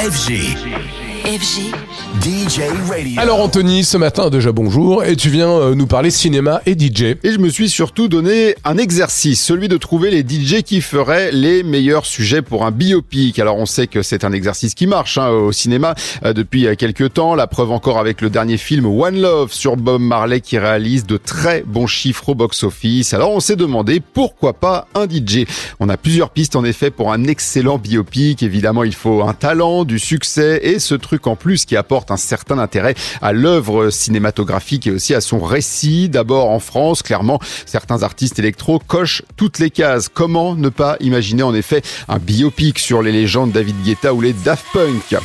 FG. FG. DJ Radio. Alors Anthony, ce matin déjà bonjour et tu viens euh, nous parler cinéma et DJ. Et je me suis surtout donné un exercice, celui de trouver les DJ qui feraient les meilleurs sujets pour un biopic. Alors on sait que c'est un exercice qui marche hein, au cinéma euh, depuis euh, quelques temps. La preuve encore avec le dernier film One Love sur Bob Marley qui réalise de très bons chiffres au box-office. Alors on s'est demandé pourquoi pas un DJ. On a plusieurs pistes en effet pour un excellent biopic. Évidemment il faut un talent, du succès et ce truc en plus qui apporte un certain intérêt à l'œuvre cinématographique et aussi à son récit. D'abord en France, clairement, certains artistes électro cochent toutes les cases. Comment ne pas imaginer en effet un biopic sur les légendes David Guetta ou les Daft Punk?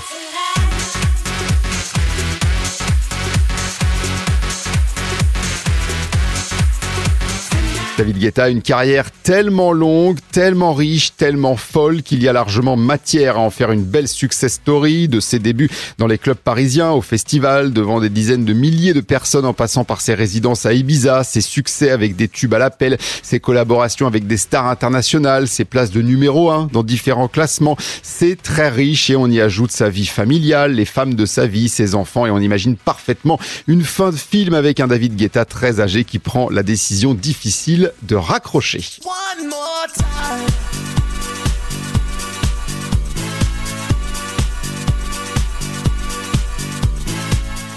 David Guetta a une carrière tellement longue, tellement riche, tellement folle qu'il y a largement matière à en faire une belle success story de ses débuts dans les clubs parisiens, au festival, devant des dizaines de milliers de personnes en passant par ses résidences à Ibiza, ses succès avec des tubes à l'appel, ses collaborations avec des stars internationales, ses places de numéro 1 dans différents classements. C'est très riche et on y ajoute sa vie familiale, les femmes de sa vie, ses enfants et on imagine parfaitement une fin de film avec un David Guetta très âgé qui prend la décision difficile de raccrocher.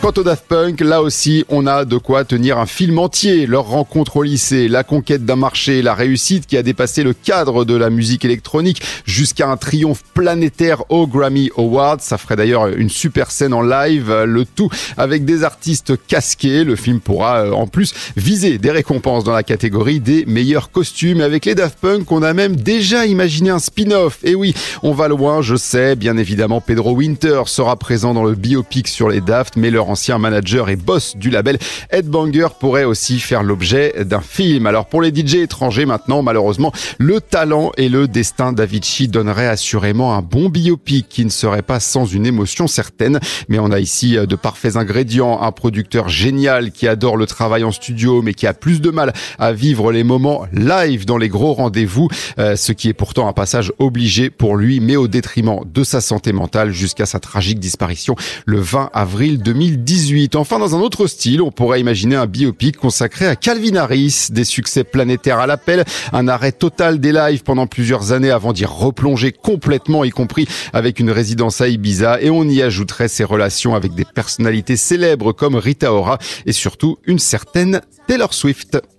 Quant au Daft Punk, là aussi, on a de quoi tenir un film entier. Leur rencontre au lycée, la conquête d'un marché, la réussite qui a dépassé le cadre de la musique électronique jusqu'à un triomphe planétaire au Grammy Awards. Ça ferait d'ailleurs une super scène en live, le tout avec des artistes casqués. Le film pourra euh, en plus viser des récompenses dans la catégorie des meilleurs costumes. Avec les Daft Punk, on a même déjà imaginé un spin-off. Et oui, on va loin, je sais. Bien évidemment, Pedro Winter sera présent dans le biopic sur les Daft, mais leur ancien manager et boss du label, Ed Banger pourrait aussi faire l'objet d'un film. Alors pour les DJ étrangers maintenant, malheureusement, le talent et le destin d'Avicii donneraient assurément un bon biopic qui ne serait pas sans une émotion certaine. Mais on a ici de parfaits ingrédients, un producteur génial qui adore le travail en studio mais qui a plus de mal à vivre les moments live dans les gros rendez-vous, euh, ce qui est pourtant un passage obligé pour lui mais au détriment de sa santé mentale jusqu'à sa tragique disparition le 20 avril 2010. 2018. Enfin, dans un autre style, on pourrait imaginer un biopic consacré à Calvin Harris, des succès planétaires à l'appel, un arrêt total des lives pendant plusieurs années avant d'y replonger complètement, y compris avec une résidence à Ibiza, et on y ajouterait ses relations avec des personnalités célèbres comme Rita Ora et surtout une certaine Taylor Swift.